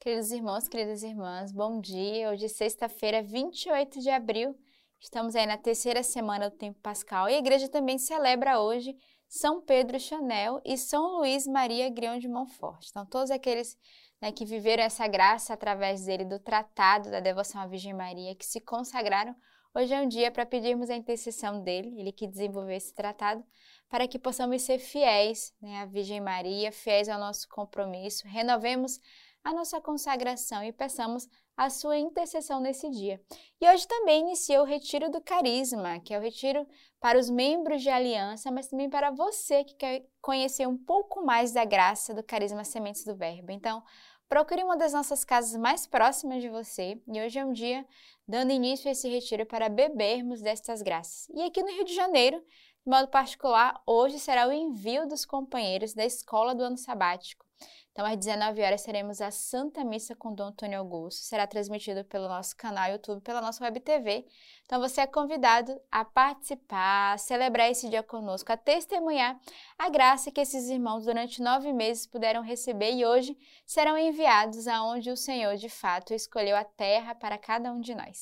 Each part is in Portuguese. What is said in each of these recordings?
Queridos irmãos, queridas irmãs, bom dia. Hoje é sexta-feira, 28 de abril. Estamos aí na terceira semana do tempo pascal e a igreja também celebra hoje São Pedro Chanel e São Luís Maria Grião de Montfort. Então, todos aqueles né, que viveram essa graça através dele, do tratado da devoção à Virgem Maria, que se consagraram, hoje é um dia para pedirmos a intercessão dele, ele que desenvolveu esse tratado, para que possamos ser fiéis né, à Virgem Maria, fiéis ao nosso compromisso, renovemos a nossa consagração e peçamos a sua intercessão nesse dia. E hoje também inicia o Retiro do Carisma, que é o retiro para os membros de aliança, mas também para você que quer conhecer um pouco mais da graça do Carisma Sementes do Verbo. Então, procure uma das nossas casas mais próximas de você e hoje é um dia dando início a esse retiro para bebermos destas graças. E aqui no Rio de Janeiro, de modo particular, hoje será o envio dos companheiros da escola do ano sabático. Então, às 19 horas, teremos a Santa Missa com Dom Antônio Augusto. Será transmitido pelo nosso canal YouTube, pela nossa web TV. Então, você é convidado a participar, a celebrar esse dia conosco, a testemunhar a graça que esses irmãos durante nove meses puderam receber e hoje serão enviados aonde o Senhor, de fato, escolheu a terra para cada um de nós.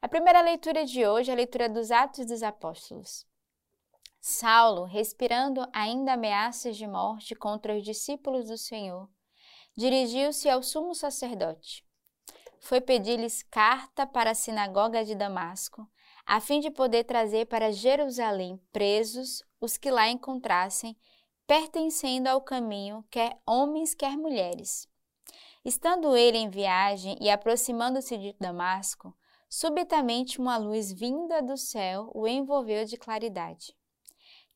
A primeira leitura de hoje é a leitura dos Atos dos Apóstolos. Saulo, respirando ainda ameaças de morte contra os discípulos do Senhor, dirigiu-se ao sumo sacerdote. Foi pedir-lhes carta para a sinagoga de Damasco, a fim de poder trazer para Jerusalém presos os que lá encontrassem, pertencendo ao caminho, quer homens, quer mulheres. Estando ele em viagem e aproximando-se de Damasco, subitamente uma luz vinda do céu o envolveu de claridade.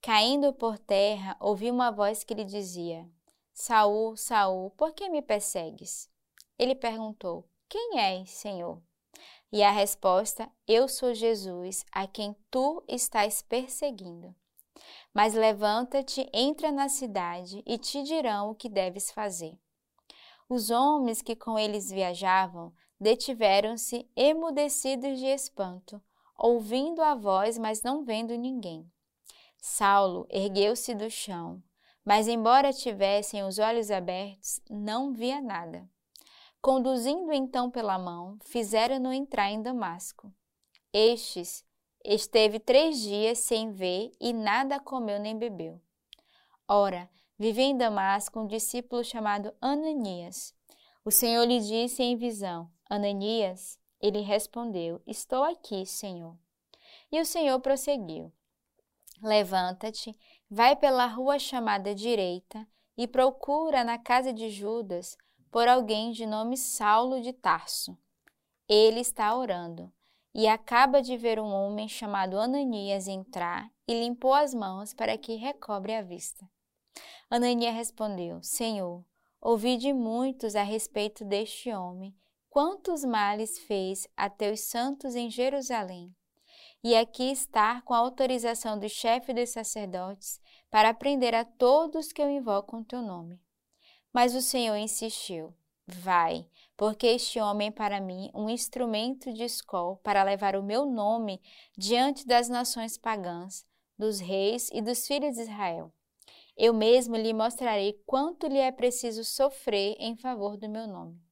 Caindo por terra, ouvi uma voz que lhe dizia: Saul, Saul, por que me persegues? Ele perguntou: Quem és, Senhor? E a resposta: Eu sou Jesus, a quem tu estás perseguindo. Mas levanta-te, entra na cidade e te dirão o que deves fazer. Os homens que com eles viajavam detiveram-se emudecidos de espanto, ouvindo a voz, mas não vendo ninguém. Saulo ergueu-se do chão, mas, embora tivessem os olhos abertos, não via nada. Conduzindo então pela mão, fizeram-no entrar em Damasco. Estes esteve três dias sem ver e nada comeu nem bebeu. Ora, vivia em Damasco um discípulo chamado Ananias. O Senhor lhe disse em visão: Ananias. Ele respondeu: Estou aqui, Senhor. E o Senhor prosseguiu: Levanta-te, vai pela rua chamada direita e procura na casa de Judas por alguém de nome Saulo de Tarso. Ele está orando e acaba de ver um homem chamado Ananias entrar e limpou as mãos para que recobre a vista. Ananias respondeu: Senhor, ouvi de muitos a respeito deste homem, quantos males fez a teus santos em Jerusalém e aqui estar com a autorização do chefe dos sacerdotes para prender a todos que eu o teu nome. Mas o Senhor insistiu: Vai, porque este homem é para mim um instrumento de escol para levar o meu nome diante das nações pagãs, dos reis e dos filhos de Israel. Eu mesmo lhe mostrarei quanto lhe é preciso sofrer em favor do meu nome.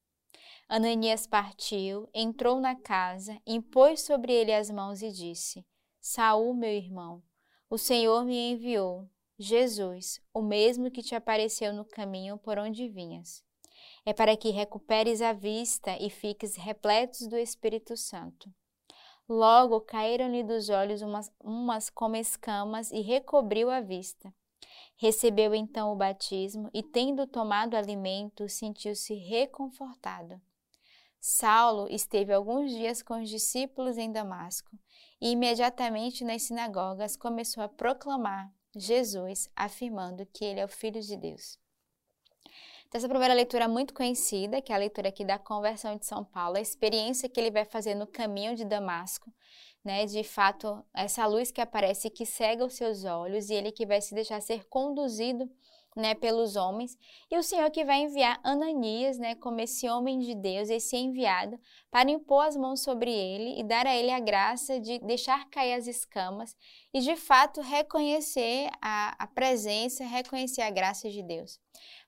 Ananias partiu, entrou na casa, impôs sobre ele as mãos e disse: Saul, meu irmão, o Senhor me enviou, Jesus, o mesmo que te apareceu no caminho por onde vinhas. É para que recuperes a vista e fiques repletos do Espírito Santo. Logo caíram-lhe dos olhos umas, umas como escamas e recobriu a vista. Recebeu então o batismo e, tendo tomado alimento, sentiu-se reconfortado. Saulo esteve alguns dias com os discípulos em Damasco e imediatamente nas sinagogas começou a proclamar Jesus, afirmando que ele é o Filho de Deus. Então, essa primeira leitura é muito conhecida, que é a leitura aqui da conversão de São Paulo, a experiência que ele vai fazer no caminho de Damasco, né? De fato, essa luz que aparece que cega os seus olhos e ele que vai se deixar ser conduzido né, pelos homens, e o Senhor que vai enviar Ananias, né, como esse homem de Deus, esse enviado, para impor as mãos sobre ele e dar a ele a graça de deixar cair as escamas e de fato reconhecer a, a presença, reconhecer a graça de Deus.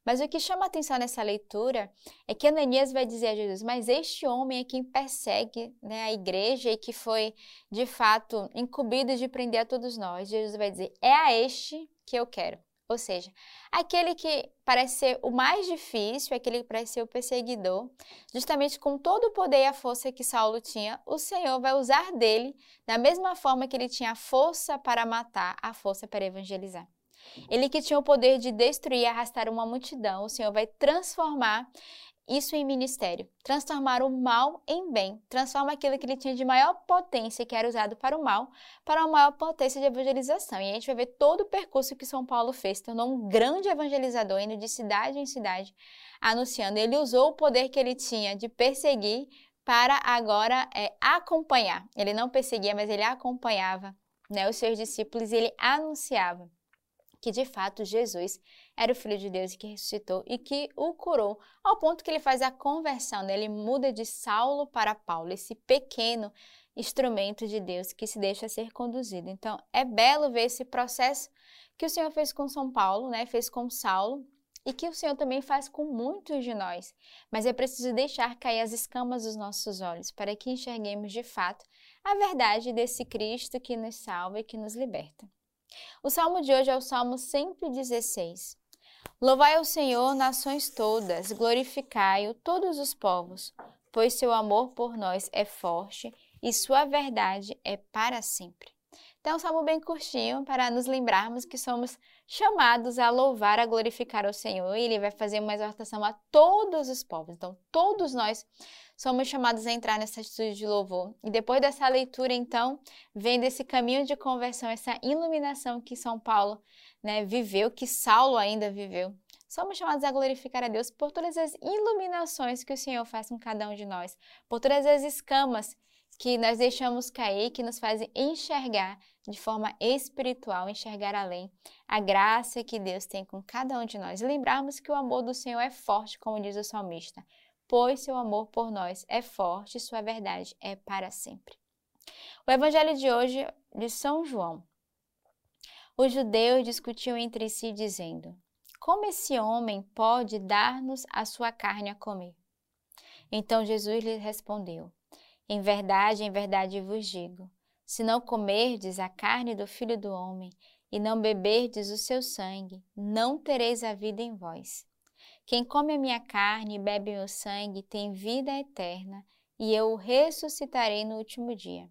Mas o que chama atenção nessa leitura é que Ananias vai dizer a Jesus: Mas este homem é quem persegue né, a igreja e que foi, de fato, incumbido de prender a todos nós. Jesus vai dizer: É a este que eu quero. Ou seja, aquele que parece ser o mais difícil, aquele que parece ser o perseguidor, justamente com todo o poder e a força que Saulo tinha, o Senhor vai usar dele da mesma forma que ele tinha a força para matar, a força para evangelizar. Ele que tinha o poder de destruir e arrastar uma multidão, o Senhor vai transformar isso em ministério, transformar o mal em bem, transforma aquilo que ele tinha de maior potência, que era usado para o mal, para uma maior potência de evangelização. E a gente vai ver todo o percurso que São Paulo fez, tornou um grande evangelizador, indo de cidade em cidade, anunciando. Ele usou o poder que ele tinha de perseguir para agora é, acompanhar. Ele não perseguia, mas ele acompanhava né, os seus discípulos e ele anunciava que de fato Jesus era o Filho de Deus que ressuscitou e que o curou, ao ponto que ele faz a conversão, né? ele muda de Saulo para Paulo, esse pequeno instrumento de Deus que se deixa ser conduzido. Então, é belo ver esse processo que o Senhor fez com São Paulo, né? fez com Saulo, e que o Senhor também faz com muitos de nós. Mas é preciso deixar cair as escamas dos nossos olhos para que enxerguemos de fato a verdade desse Cristo que nos salva e que nos liberta. O salmo de hoje é o Salmo 116. Louvai o Senhor, nações todas, glorificai-o, todos os povos, pois seu amor por nós é forte e sua verdade é para sempre. Então, é um salmo bem curtinho para nos lembrarmos que somos chamados a louvar, a glorificar o Senhor. E ele vai fazer uma exortação a todos os povos. Então, todos nós somos chamados a entrar nessa atitude de louvor. E depois dessa leitura, então, vem desse caminho de conversão, essa iluminação que São Paulo né, viveu, que Saulo ainda viveu. Somos chamados a glorificar a Deus por todas as iluminações que o Senhor faz com cada um de nós, por todas as escamas que nós deixamos cair, que nos fazem enxergar de forma espiritual, enxergar além a graça que Deus tem com cada um de nós. E lembrarmos que o amor do Senhor é forte, como diz o salmista pois seu amor por nós é forte sua verdade é para sempre. O evangelho de hoje de São João. Os judeus discutiam entre si, dizendo: Como esse homem pode dar-nos a sua carne a comer? Então Jesus lhes respondeu: Em verdade, em verdade vos digo: se não comerdes a carne do filho do homem e não beberdes o seu sangue, não tereis a vida em vós. Quem come a minha carne e bebe meu sangue tem vida eterna, e eu o ressuscitarei no último dia.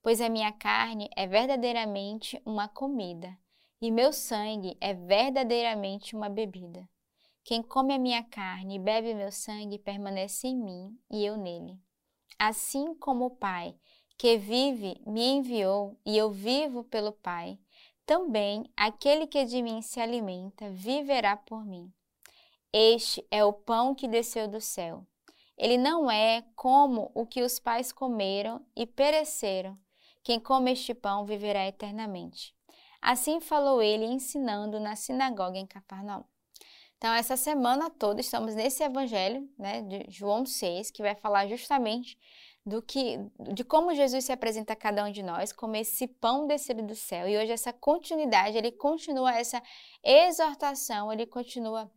Pois a minha carne é verdadeiramente uma comida, e meu sangue é verdadeiramente uma bebida. Quem come a minha carne e bebe meu sangue permanece em mim e eu nele. Assim como o Pai, que vive, me enviou e eu vivo pelo Pai, também aquele que de mim se alimenta viverá por mim. Este é o pão que desceu do céu. Ele não é como o que os pais comeram e pereceram. Quem come este pão viverá eternamente. Assim falou ele, ensinando na sinagoga em Cafarnaum. Então, essa semana toda estamos nesse evangelho né, de João 6, que vai falar justamente do que, de como Jesus se apresenta a cada um de nós, como esse pão descido do céu. E hoje essa continuidade, ele continua essa exortação, ele continua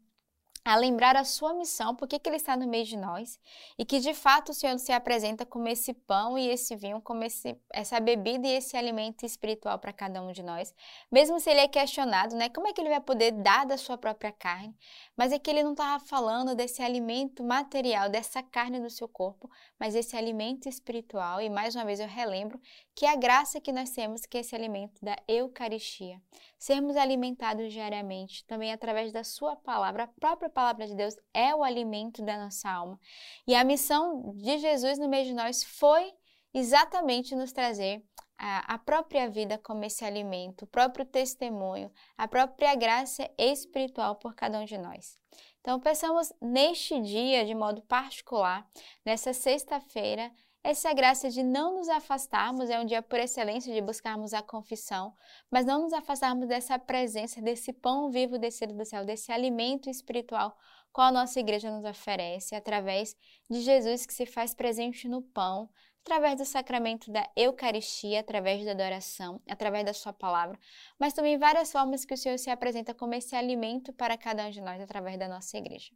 a lembrar a sua missão, por que ele está no meio de nós, e que de fato o Senhor se apresenta como esse pão e esse vinho, como esse, essa bebida e esse alimento espiritual para cada um de nós. Mesmo se ele é questionado, né, como é que ele vai poder dar da sua própria carne? Mas é que ele não estava falando desse alimento material, dessa carne do seu corpo, mas esse alimento espiritual. E mais uma vez eu relembro que a graça que nós temos, que é esse alimento da Eucaristia, sermos alimentados diariamente, também através da Sua palavra, a própria palavra de Deus é o alimento da nossa alma. E a missão de Jesus no meio de nós foi exatamente nos trazer a, a, própria vida como esse alimento, o próprio testemunho, a própria graça espiritual por cada um de nós. Então, pensamos neste dia, de modo particular, nessa sexta-feira, essa graça de não nos afastarmos, é um dia por excelência de buscarmos a confissão, mas não nos afastarmos dessa presença, desse pão vivo descido do céu, desse alimento espiritual qual a nossa igreja nos oferece através de Jesus que se faz presente no pão, através do sacramento da Eucaristia, através da adoração, através da Sua palavra, mas também várias formas que o Senhor se apresenta como esse alimento para cada um de nós através da nossa igreja.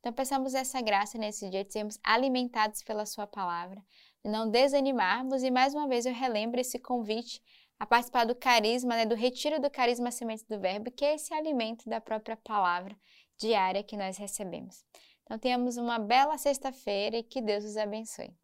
Então, peçamos essa graça nesse dia de sermos alimentados pela Sua palavra, de não desanimarmos, e mais uma vez eu relembro esse convite a participar do carisma, né, do retiro do carisma semente do verbo, que é esse alimento da própria palavra diária que nós recebemos. Então, tenhamos uma bela sexta-feira e que Deus os abençoe.